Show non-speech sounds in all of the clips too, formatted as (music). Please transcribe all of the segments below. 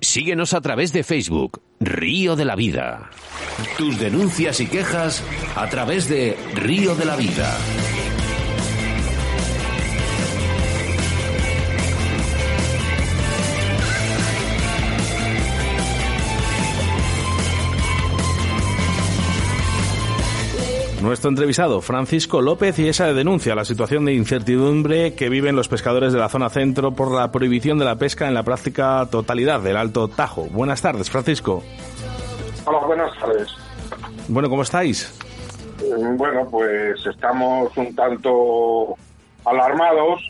Síguenos a través de Facebook, Río de la Vida. Tus denuncias y quejas a través de Río de la Vida. Nuestro entrevistado, Francisco López, y esa denuncia la situación de incertidumbre que viven los pescadores de la zona centro por la prohibición de la pesca en la práctica totalidad del Alto Tajo. Buenas tardes, Francisco. Hola, buenas tardes. Bueno, ¿cómo estáis? Mm, Bueno, pues estamos un tanto alarmados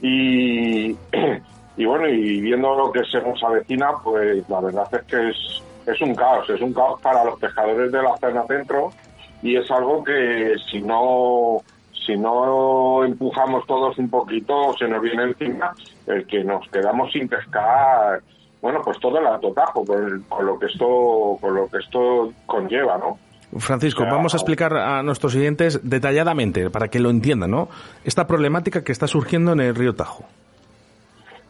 y, (clears throat) y bueno, y viendo lo que se nos avecina, pues la verdad es que es, es un caos, es un caos para los pescadores de la zona centro y es algo que si no si no empujamos todos un poquito se nos viene encima el que nos quedamos sin pescar bueno pues todo el alto tajo con, con lo que esto con lo que esto conlleva no Francisco, vamos a explicar a nuestros oyentes detalladamente, para que lo entiendan, ¿no? Esta problemática que está surgiendo en el río Tajo.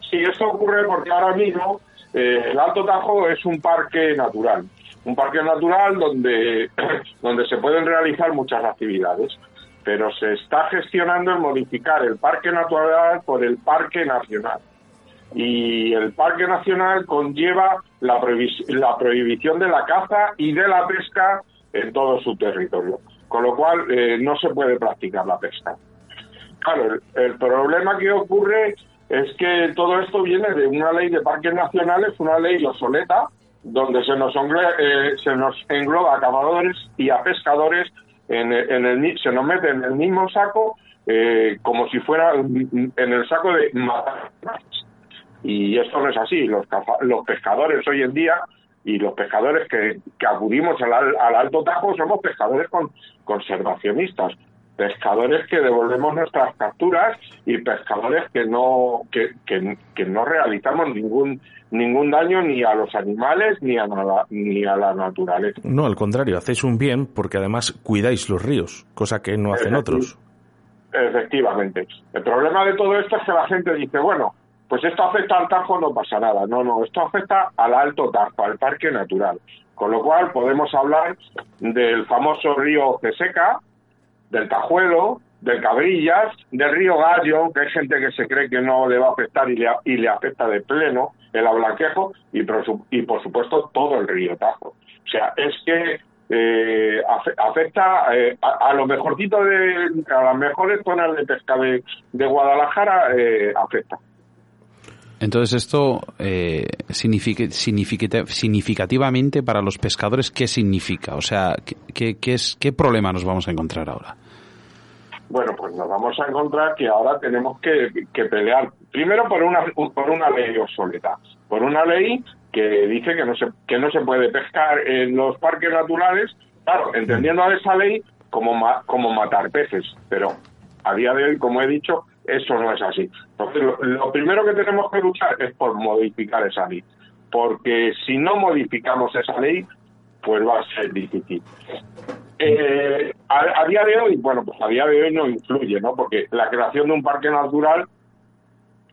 Sí, esto ocurre porque ahora mismo eh, el Alto Tajo es un parque natural, un parque natural donde, (clears throat) donde se pueden realizar muchas actividades, pero se está gestionando el modificar el parque natural por el parque nacional. Y el parque nacional conlleva la, la prohibición de la caza y de la pesca en todo su territorio, con lo cual eh, no se puede practicar la pesca. Claro, el, el problema que ocurre es que todo esto viene de una ley de parques nacionales, una ley obsoleta, donde se nos, engloba, eh, se nos engloba a cazadores y a pescadores, en, en el, se nos mete en el mismo saco eh, como si fuera en el saco de matar. Y esto no es así. Los, los pescadores hoy en día y los pescadores que, que acudimos al- al Alto Tajo somos pescadores con, conservacionistas, pescadores que devolvemos nuestras capturas y pescadores que no que, que, que no realizamos ningún ningún daño ni a los animales ni a nada, ni a la naturaleza. No, al contrario, hacéis un bien porque además cuidáis los ríos, cosa que no hacen otros. Efectivamente. El problema de todo esto es que la gente dice, bueno, pues esto afecta al Tajo, no pasa nada. No, no, esto afecta al Alto Tajo, al parque natural. Con lo cual podemos hablar del famoso río Ceseca, del Tajuelo, del Cabrillas, del río Gallo, que hay gente que se cree que no le va a afectar y le, y le afecta de pleno, el Ablanquejo, y por, y por supuesto todo el río Tajo. O sea, es que eh, afe- afecta eh, a, a lo mejorcito de a las mejores zonas de pesca de, Guadalajara eh, afecta. Entonces esto eh, significa, significa- significativamente para los pescadores, ¿qué significa? O sea, ¿qué, qué, qué es, ¿qué problema nos vamos a encontrar ahora? Pues nos vamos a encontrar que ahora tenemos que, que pelear primero por una por una ley obsoleta, por una ley que dice que no se que no se puede pescar en los parques naturales, claro, entendiendo a esa ley como ma- como matar peces, pero a día de hoy, como he dicho, eso no es así. Lo primero que tenemos que luchar es por modificar esa ley, porque si no modificamos esa ley, pues va a ser difícil. Eh, a, a día de hoy, bueno, pues a día de hoy no influye, ¿no? Porque la creación de un parque natural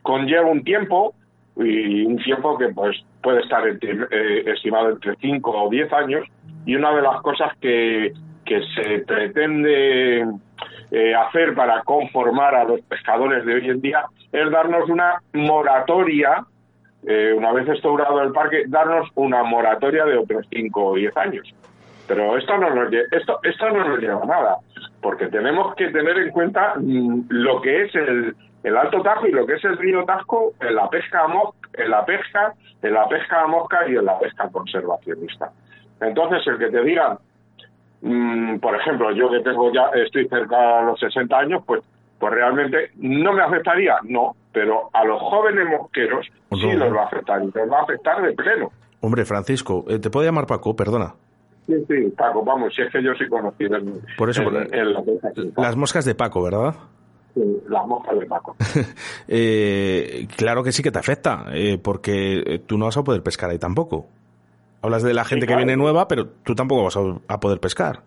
conlleva un tiempo y un tiempo que pues puede estar entre, eh, estimado entre 5 o 10 años y una de las cosas que, que se pretende eh, hacer para conformar a los pescadores de hoy en día es darnos una moratoria eh, una vez instaurado el parque, darnos una moratoria de otros 5 o 10 años. Pero esto no nos, esto, esto no nos lleva a nada, porque tenemos que tener en cuenta mm, lo que es el, el Alto Tajo y lo que es el río Tasco en la pesca a mosca, en la pesca, en la pesca a mosca y en la pesca conservacionista. Entonces, el que te digan, mm, por ejemplo, yo que tengo ya, estoy cerca de los 60 años, pues, pues realmente no me afectaría, no, pero a los jóvenes mosqueros sí No. los va a afectar y les va a afectar de pleno. Hombre, Francisco, eh, ¿te puedo llamar Paco? Perdona. Sí, sí, Paco, vamos, si es que yo soy conocido en, Por eso, en- por- en la pesca aquí, Las moscas de Paco, ¿verdad? sí, las moscas de Paco. (laughs) Eh, claro que sí que te afecta, eh, porque eh, tú no vas a poder pescar ahí tampoco. Hablas de la gente que claro. viene nueva, pero tú tampoco vas a, a poder pescar.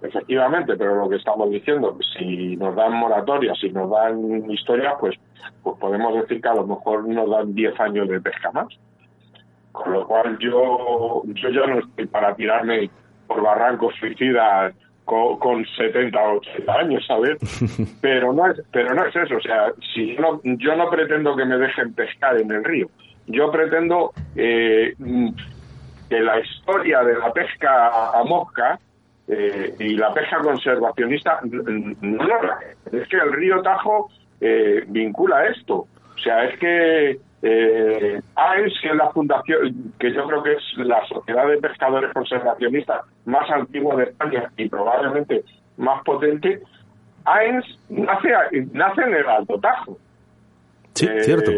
Efectivamente, pero lo que estamos diciendo, si nos dan moratorias, si nos dan historias, pues, pues podemos decir que a lo mejor nos dan 10 años de pesca más. Con lo cual yo, yo ya no estoy para tirarme por barrancos suicidas con, con 70 o 80 años, ¿sabes? (laughs) Pero no es, pero no es eso. O sea, si yo no, yo no pretendo que me dejen pescar en el río. Yo pretendo eh, que la historia de la pesca a mosca eh, y la pesca conservacionista no, no, es que el río Tajo eh, vincula esto. O sea, es que eh, AES, que es la fundación, que yo creo que es la sociedad de pescadores conservacionistas más antigua de España y probablemente más potente, AES nace, nace en el Alto Tajo. Sí, cierto.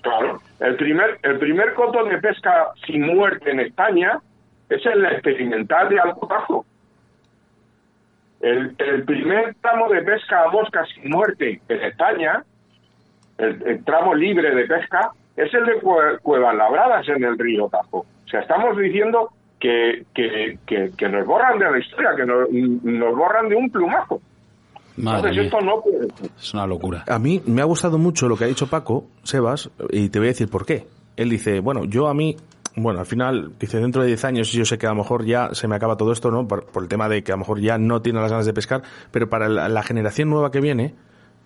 claro, el primer, el primer coto de pesca sin muerte en España es el experimental de Alto Tajo. El, el, primer tramo de pesca a mosca sin muerte en España, el, tramo libre de pesca, es el de Cuevas Labradas en el río Tajo. O sea, estamos diciendo que, que, que, nos borran de la historia, que nos, nos borran de un plumazo. Madre esto no puede Es una locura. A mí me ha gustado mucho lo que ha dicho Paco, Sebas, y te voy a decir por qué. Él dice, bueno, yo a mí bueno, al final, dice, dentro de 10 años yo sé que a lo mejor ya se me acaba todo esto, ¿no? Por, el tema de que a lo mejor ya no tiene las ganas de pescar, pero para la, generación nueva que viene,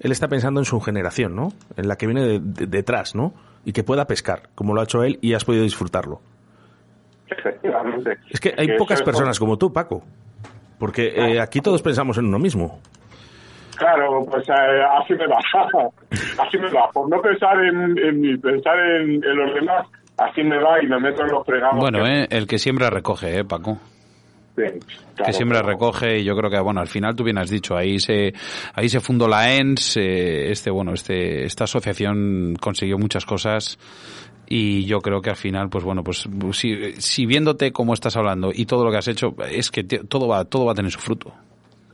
él está pensando en su generación, ¿no? En la que viene detrás, ¿no? Y que pueda pescar, como lo ha hecho él y has podido disfrutarlo. Efectivamente. Es que hay pocas personas como tú, Paco, porque eh, aquí todos pensamos en uno mismo. Claro, pues eh, así me va, (laughs) así me va, por no pensar en, en pensar en los demás, así me va y me meto en los fregados. Bueno, eh, el que siempre recoge, ¿eh, Paco? Que siempre recoge y yo creo que bueno al final tú bien has dicho ahí se ahí se fundó la ENS eh, este bueno este esta asociación consiguió muchas cosas y yo creo que al final pues bueno pues si, si viéndote cómo estás hablando y todo lo que has hecho es que todo va todo va a tener su fruto.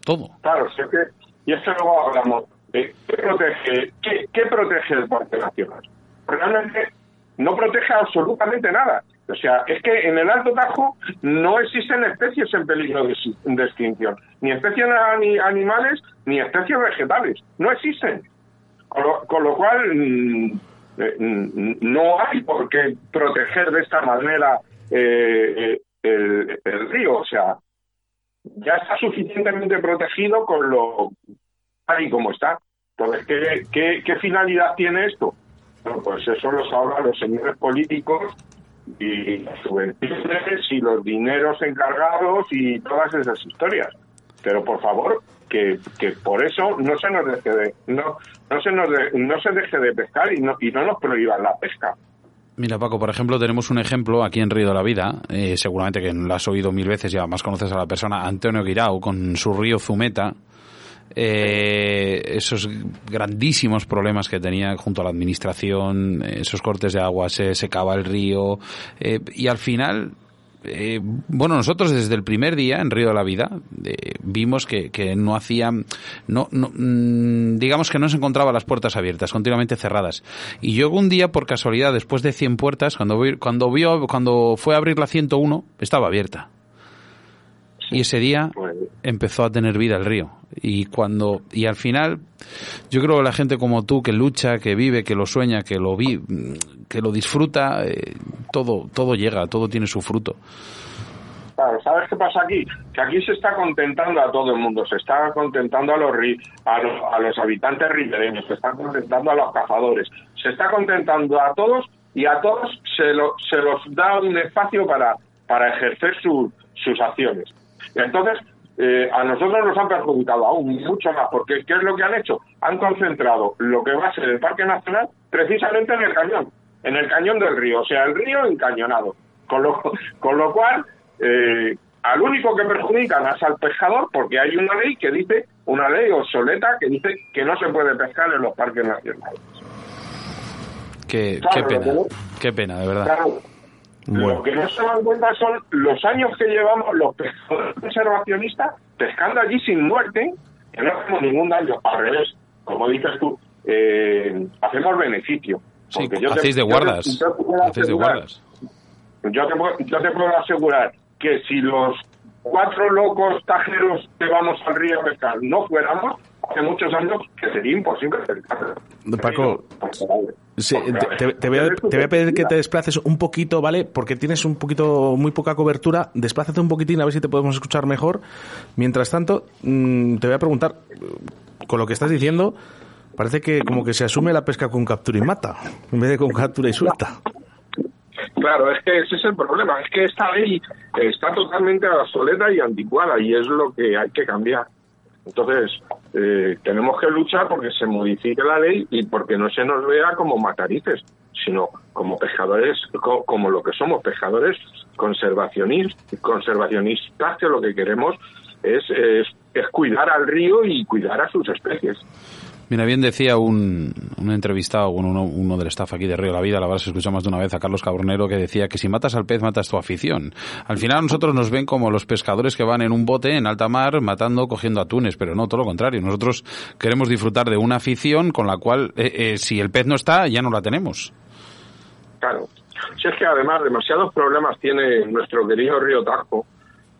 Todo. Claro sí que y eso luego hablamos de qué protege qué, qué protege el parque nacional. Realmente no protege absolutamente nada. O sea, es que en el Alto Tajo no existen especies en peligro de, extinción, ni especies animales ni especies vegetales, no existen. Con lo, cual, mm, eh, mm, no hay por qué proteger de esta manera eh, el, río. O sea, ya está suficientemente protegido con lo ahí como está. Entonces, qué finalidad tiene esto? Pues eso lo sabrán los señores políticos y las y los dineros encargados y todas esas historias. Pero por favor, que, que por eso no se nos deje de, no, no se nos no se deje de pescar y no, y no nos prohíban la pesca. Mira, Paco, por ejemplo, tenemos un ejemplo aquí en Río de la Vida, eh, seguramente que lo has oído mil veces y además conoces a la persona, Antonio Guirao, con su río Zumeta, eh, esos grandísimos problemas que tenía junto a la administración, esos cortes de agua, se secaba el río, eh, y al final eh, bueno, nosotros desde el primer día en Río de la Vida eh, vimos que, que, no hacían, no, no mm, digamos que no se encontraba las puertas abiertas, continuamente cerradas. Y yo un día, por casualidad, después de 100 puertas, cuando, cuando, vio, cuando fue a abrir la 101, estaba abierta. Y ese día pues empezó a tener vida el río. Y cuando, y al final, yo creo que la gente como tú que lucha, que vive, que lo sueña, que lo vi, que lo disfruta, eh, todo, todo llega, todo tiene su fruto. Claro, ¿sabes qué pasa aquí? Que aquí se está contentando a todo el mundo, se está contentando a los, a los, a los habitantes ribereños, se está contentando a los cazadores, se está contentando a todos y a todos se, lo, se los da un espacio para, para ejercer sus acciones. Entonces, eh, a nosotros nos han perjudicado aún mucho más, porque ¿qué es lo que han hecho? Han concentrado lo que va a ser el Parque Nacional precisamente en el cañón, en el cañón del río, o sea, el río encañonado. Con lo, (laughs) con lo cual, eh, al único que perjudican es al pescador, porque hay una ley que dice, una ley obsoleta que dice que no se puede pescar en los parques nacionales. Qué, pena, qué pena, de verdad. Lo que no se dan cuenta son los años que llevamos los pescadores conservacionistas pescando allí sin muerte, que no hacemos ningún daño. Al revés, como dices tú, eh, hacemos beneficio. Sí, yo hacéis de guardas. Yo te, de guardas. Yo te, puedo asegurar que si los cuatro locos tajeros que vamos al río a pescar no fuéramos, hace muchos años que sería imposible Paco, te, voy a, pedir que te desplaces un poquito, ¿vale? Porque tienes un poquito, muy poca cobertura. Desplázate un poquitín a ver si te podemos escuchar mejor. Mientras tanto, mm, te voy a preguntar, con lo que estás diciendo, parece que como que se asume la pesca con captura y mata, en vez de con captura y suelta. Claro, es que ese es el problema, es que esta ley está totalmente obsoleta y anticuada y es lo que hay que cambiar. Entonces, eh, tenemos que luchar porque se modifique la ley y porque no se nos vea como matarices, sino como pescadores, como, lo que somos, pescadores conservacionistas, conservacionistas que lo que queremos es, es cuidar al río y cuidar a sus especies. Mira, bien decía un, un entrevistado, uno, uno del staff aquí de Río La Vida, la verdad se escucha más de una vez a Carlos Cabronero, que decía que si matas al pez, matas tu afición. Al final nosotros nos ven como los pescadores que van en un bote en alta mar matando, cogiendo atunes, pero no, todo lo contrario. Nosotros queremos disfrutar de una afición con la cual, eh, eh, si el pez no está, ya no la tenemos. Claro. Si es que además demasiados problemas tiene nuestro querido río Tajo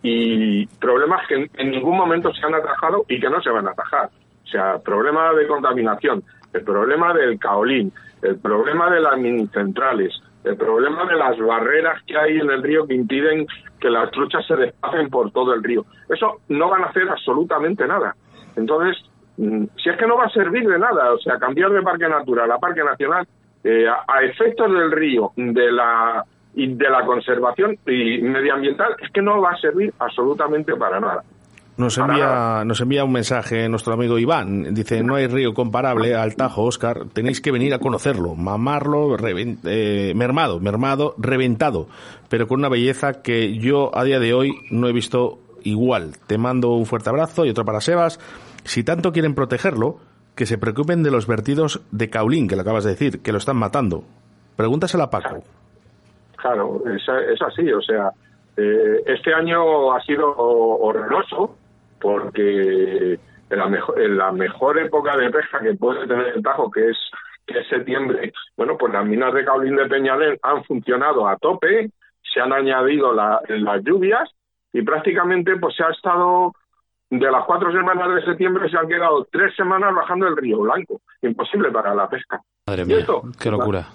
y problemas que en ningún momento se han atajado y que no se van a atajar. O sea, problema de contaminación, el problema del caolín, el problema de las mini centrales, el problema de las barreras que hay en el río que impiden que las truchas se desplacen por todo el río. Eso no van a hacer absolutamente nada. Entonces, mm, si es que no va a servir de nada, o sea, cambiar de parque natural a parque nacional, eh, a, efectos del río, de la y de la conservación y medioambiental, es que no va a servir absolutamente para nada. Nos envía, nos envía un mensaje nuestro amigo Iván. Dice, no hay río comparable al Tajo, Oscar. Tenéis que venir a conocerlo, mamarlo, eh, mermado, mermado, reventado, pero con una belleza que yo a día de hoy no he visto igual. Te mando un fuerte abrazo y otro para Sebas. Si tanto quieren protegerlo, que se preocupen de los vertidos de Caulín, que lo acabas de decir, que lo están matando. Pregúntaselo a Paco. Claro, es, así, o sea, eh, este año ha sido horroroso porque en la, mejor, en la mejor época de pesca que puede tener el Tajo, que es, que es septiembre, bueno, pues las minas de Caulín de Peñalén han funcionado a tope, se han añadido las lluvias y prácticamente pues se ha estado de las cuatro semanas de septiembre se han quedado tres semanas bajando el río Blanco. Imposible para la pesca. Madre mía, qué locura.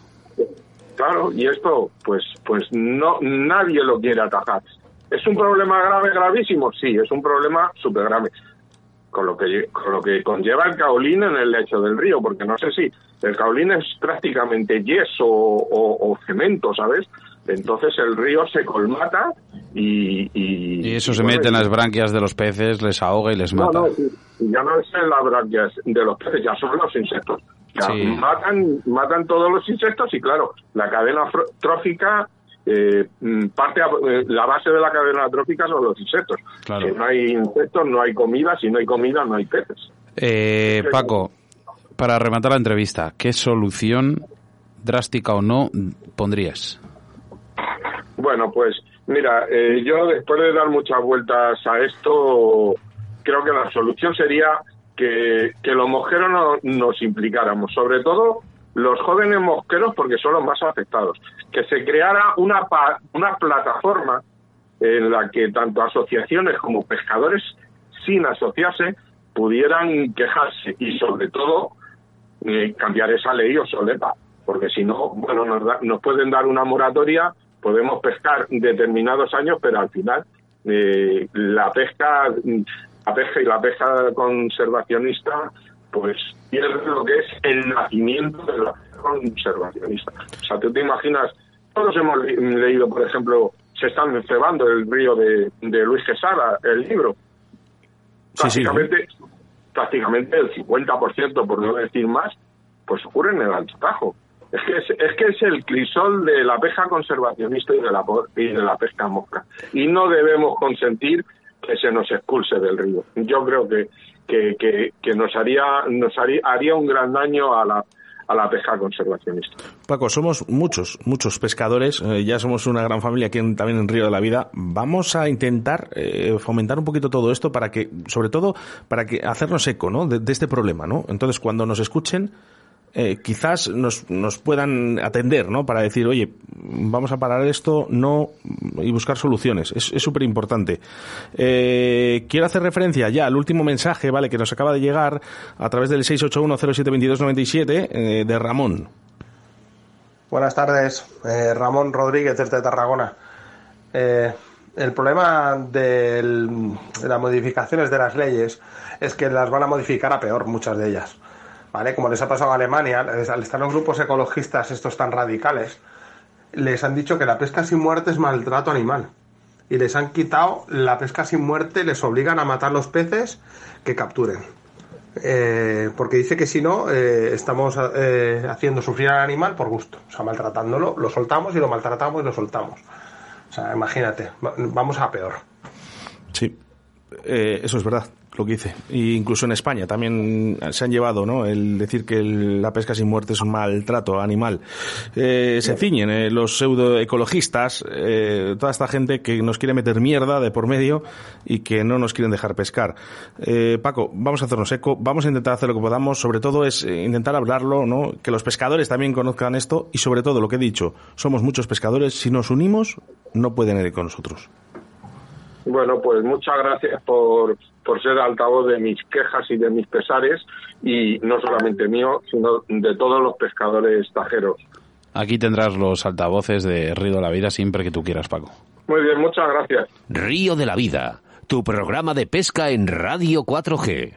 Claro, y esto, pues, pues no, nadie lo quiere atajar. ¿Es un problema grave, gravísimo? Sí, es un problema súper grave. Con lo, que, con lo que conlleva el caolín en el lecho del río, porque no sé si el caolín es prácticamente yeso o, cemento, ¿sabes? Entonces el río se colmata y... Y, eso se mete en las branquias de los peces, les ahoga y les mata. No, ya no es en las branquias de los peces, ya son los insectos. matan, matan todos los insectos y claro, la cadena trófica eh, mm, parte eh, la base de la cadena trófica son los insectos. Si no hay insectos, no hay comida. Si no hay comida, no hay peces. Eh, Paco, para rematar la entrevista, ¿qué solución, drástica o no, pondrías? Bueno, pues mira, eh, yo después de dar muchas vueltas a esto, creo que la solución sería que, que los mojeros no, nos implicáramos, sobre todo los jóvenes mosqueros porque son los más afectados. Que se creara una, una plataforma en la que tanto asociaciones como pescadores, sin asociarse, pudieran quejarse y sobre todo eh, cambiar esa ley o solepa, porque si no, bueno, nos, nos pueden dar una moratoria, podemos pescar determinados años, pero al final eh, la pesca, la pesca y la pesca conservacionista pues pierde lo que es el nacimiento de la conservacionista. O sea, tú te imaginas, todos hemos leído, por ejemplo, se están cebando el río de, Luis Quesada, el libro. Prácticamente, prácticamente el 50%, por no decir más, pues ocurre en el Alto. Es que es, es, que es el crisol de la pesca conservacionista y de la, y de la pesca mosca. Y no debemos consentir que se nos expulse del río. Yo creo que que, que, nos haría nos haría, haría un gran daño a la a la pesca conservacionista. Paco, somos muchos, muchos pescadores, eh, ya somos una gran familia aquí también en Río de la Vida. Vamos a intentar eh, fomentar un poquito todo esto para que, sobre todo, para que hacernos eco, ¿no? de, este problema, ¿no? Entonces, cuando nos escuchen, eh, quizás nos, nos puedan atender, ¿no? Para decir, oye, vamos a parar esto, no, y buscar soluciones. Es súper importante. Eh, quiero hacer referencia ya al último mensaje, ¿vale? Que nos acaba de llegar a través del 681072297 eh, de Ramón. Buenas tardes, eh, Ramón Rodríguez desde Tarragona. El problema de las modificaciones de las leyes es que las van a modificar a peor muchas de ellas. ¿Vale? Como les ha pasado a Alemania, al estar los grupos ecologistas estos tan radicales, les han dicho que la pesca sin muerte es maltrato animal. Y les han quitado la pesca sin muerte, les obligan a matar los peces que capturen. Eh, porque dice que si no, eh, estamos eh, haciendo sufrir al animal por gusto, o sea, maltratándolo, lo soltamos y lo maltratamos y lo soltamos. O sea, imagínate, vamos a peor. Sí, eso es verdad lo que dice. E incluso en España también se han llevado, ¿no? El decir que la pesca sin muerte es un maltrato animal. Eh, se ciñen eh, los pseudoecologistas, eh, toda esta gente que nos quiere meter mierda de por medio y que no nos quieren dejar pescar. Eh, Paco, vamos a hacernos eco, vamos a intentar hacer lo que podamos, sobre todo es eh, intentar hablarlo, ¿no? Que los pescadores también conozcan esto y sobre todo lo que he dicho, somos muchos pescadores, si nos unimos no pueden ir con nosotros. Bueno, pues muchas gracias por, por ser altavoz de mis quejas y de mis pesares, y no solamente mío, sino de todos los pescadores tajeros. Aquí tendrás los altavoces de Río de la Vida siempre que tú quieras, Paco. Muy bien, muchas gracias. Río de la Vida, tu programa de pesca en Radio 4G.